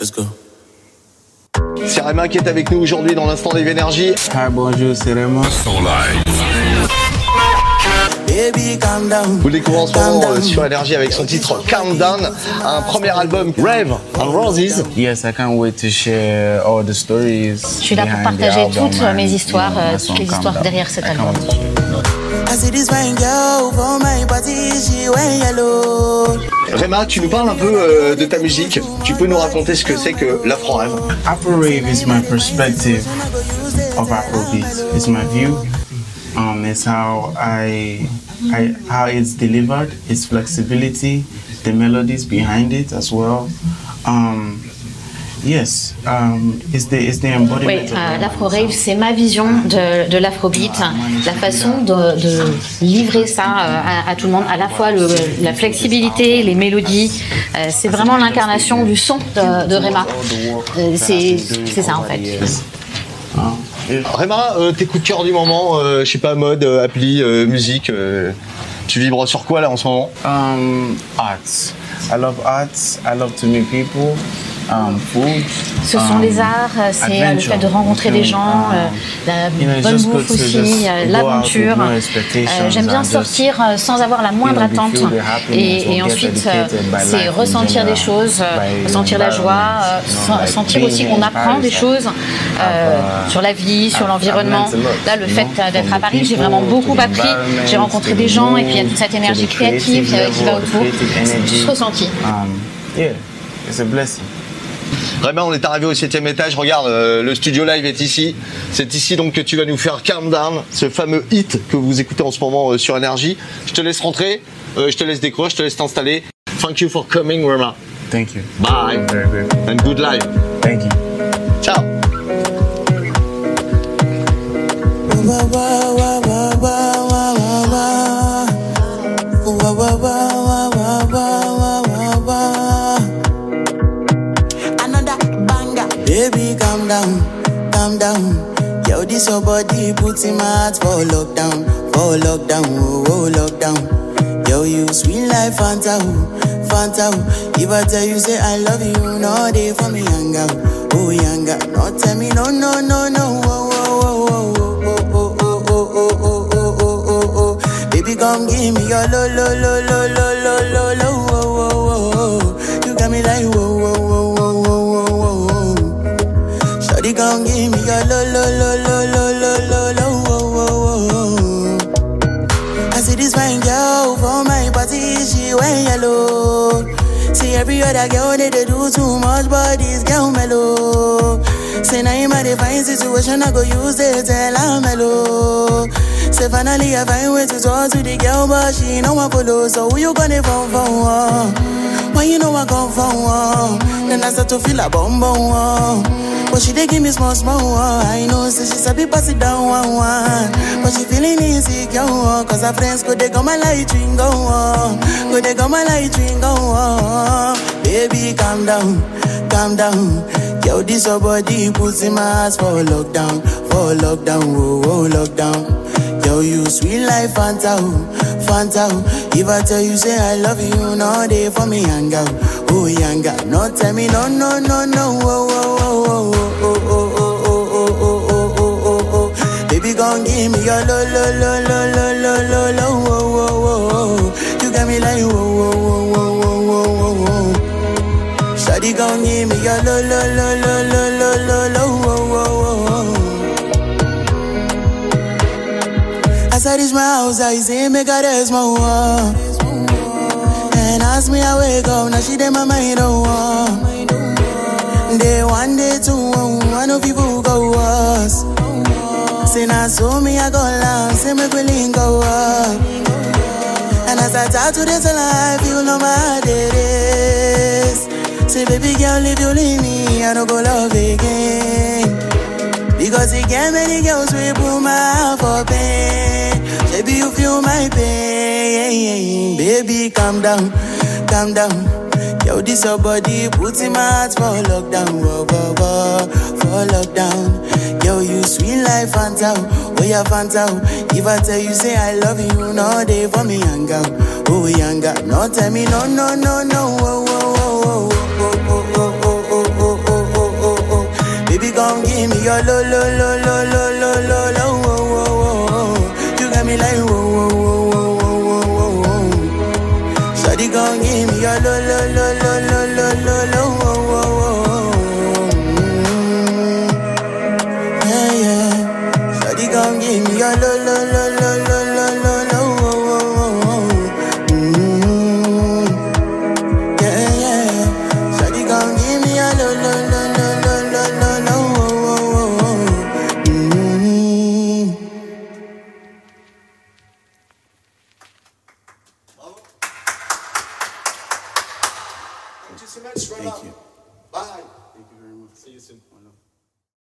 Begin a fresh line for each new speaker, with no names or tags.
let's go.
C'est Rema qui est avec nous aujourd'hui dans l'instant Live Énergie.
Hi, bonjour, c'est Raymond.
Baby, calm down.
Vous découvrez en ce moment euh, sur Énergie avec son titre Calm Down, un premier album Rave and Roses.
Yes, I can't wait to share all the stories.
Je suis là pour partager toutes
and,
mes histoires,
you know,
euh, toutes les histoires
Down.
derrière cet
I
album.
I see this fine girl for my party, she yellow.
Rema, tu nous parles un peu euh, de ta musique. Tu peux nous raconter ce que c'est que l'Afro Rave
Afro rave is my perspective of Afrobeat. It's my view. Um, it's how I, I, how it's delivered. Its flexibility, the melodies behind it as well. Um, yes, um, it's the it's the embodiment.
Oui,
of
euh, l'afro-rave, c'est ma vision de, de l'afrobeat, la façon de, de livrer ça euh, à, à tout le monde, à la fois le- la flexibilité, les mélodies, euh, c'est vraiment l'incarnation du son de, de Rema. Euh, c'est ça en fait.
Rema, euh, tes coups de cœur du moment, euh, je sais pas, mode, euh, appli, euh, musique, euh, tu vibres sur quoi là en ce moment?
Um, arts. I love arts. I love to meet people.
Ce sont les arts, euh, c'est euh, le fait de rencontrer des gens, euh, la bonne bouffe aussi, l'aventure. J'aime bien sortir sans avoir la moindre attente. Et, ensuite, c'est ressentir des choses, ressentir la joie, sentir aussi qu'on apprend des choses sur la vie, sur l'environnement. Là, le fait d'être à Paris, j'ai vraiment beaucoup appris. J'ai rencontré des gens et puis il y a toute cette énergie créative qui va autour. C'est tout ressenti.
C'est
Rema, on est arrivé au septième étage. Regarde, euh, le studio live est ici. C'est ici donc que tu vas nous faire Calm Down, ce fameux hit que vous écoutez en ce moment euh, sur Énergie. Je te laisse rentrer, euh, je te laisse décorer, je te laisse t'installer. Thank you for coming, Rema.
Thank you.
Bye.
Very good.
And good life.
Thank you.
Ciao.
Calm down, calm down. Yo, this your body puts in my heart for lockdown, for lockdown, oh, oh lockdown. Yo, you sweet life, Fanta, oh, Fanta. oh. If I tell you say I love you, no day for me, girl, oh young girl. No tell me no, no, no, no, oh, oh, oh, oh, oh, oh, oh, oh, oh, oh, oh, oh, oh, oh. Baby, come give me your lo, lo, lo, lo, lo, lo, lo, lo, oh, oh, oh, oh. You got me like whoa, girl for my party, she wear yellow. See every other girl they, they do too much, but this girl mellow. Say now in my divine situation, I go use it tell I'm mellow. Say finally I find way to talk to the girl, but she no one follow. So who you gonna phone for? Uh? Why you know I come for one? Then I start to feel a bum bum one. But she dey give me small small one. I know say she sabi pass it down one one. But she feeling insecure one. Oh, Cause her friends go they go my light ring go on. Go they go my light ring go on. Baby calm down, calm down. Yo, this your body puts in my ass for lockdown, for lockdown, oh, oh lockdown. Yo, you sweet life, Fanta, oh, Fanta. oh. If I tell you say I love you, no day for me, young girl, oh young girl. No tell me no, no, no, no, oh, oh, oh, oh, oh, oh, oh, oh, oh, oh, oh, oh, oh, oh. Baby, gon' give me your lo, lo, lo, lo, lo, lo, lo, lo, oh, oh, oh, oh. You got me like whoa, whoa, whoa, whoa, whoa, whoa, whoa, whoa. Shawty gon' give me your lo, lo, lo, lo, lo, lo, lo, lo, oh, oh, oh, oh. As I reach my house, I see me got a small wall. And ask me I wake up, now she did my mind on one. Day one, day two, oh, one of people go us. Say now so me I go down, say me we link go up. And as I talk to this life, you know my it is. Say baby girl, if you leave me, I don't go love again. Because he get many girls we put my heart for pain. Baby, my pain. Baby, calm down, calm down. Yo, this your body puts in my heart for lockdown, whoa, whoa, whoa, for lockdown. Yo, you sweet life, Fanta, oh yeah, Fanta. If I tell you say I love you, no day for me, young girl, oh young girl. No tell me no, no, no, no, oh, oh, oh, oh, oh, oh, oh, oh, oh, oh, your lo lo lo lo lo lo lo Thank you. Bye. Thank you very much.
See you soon.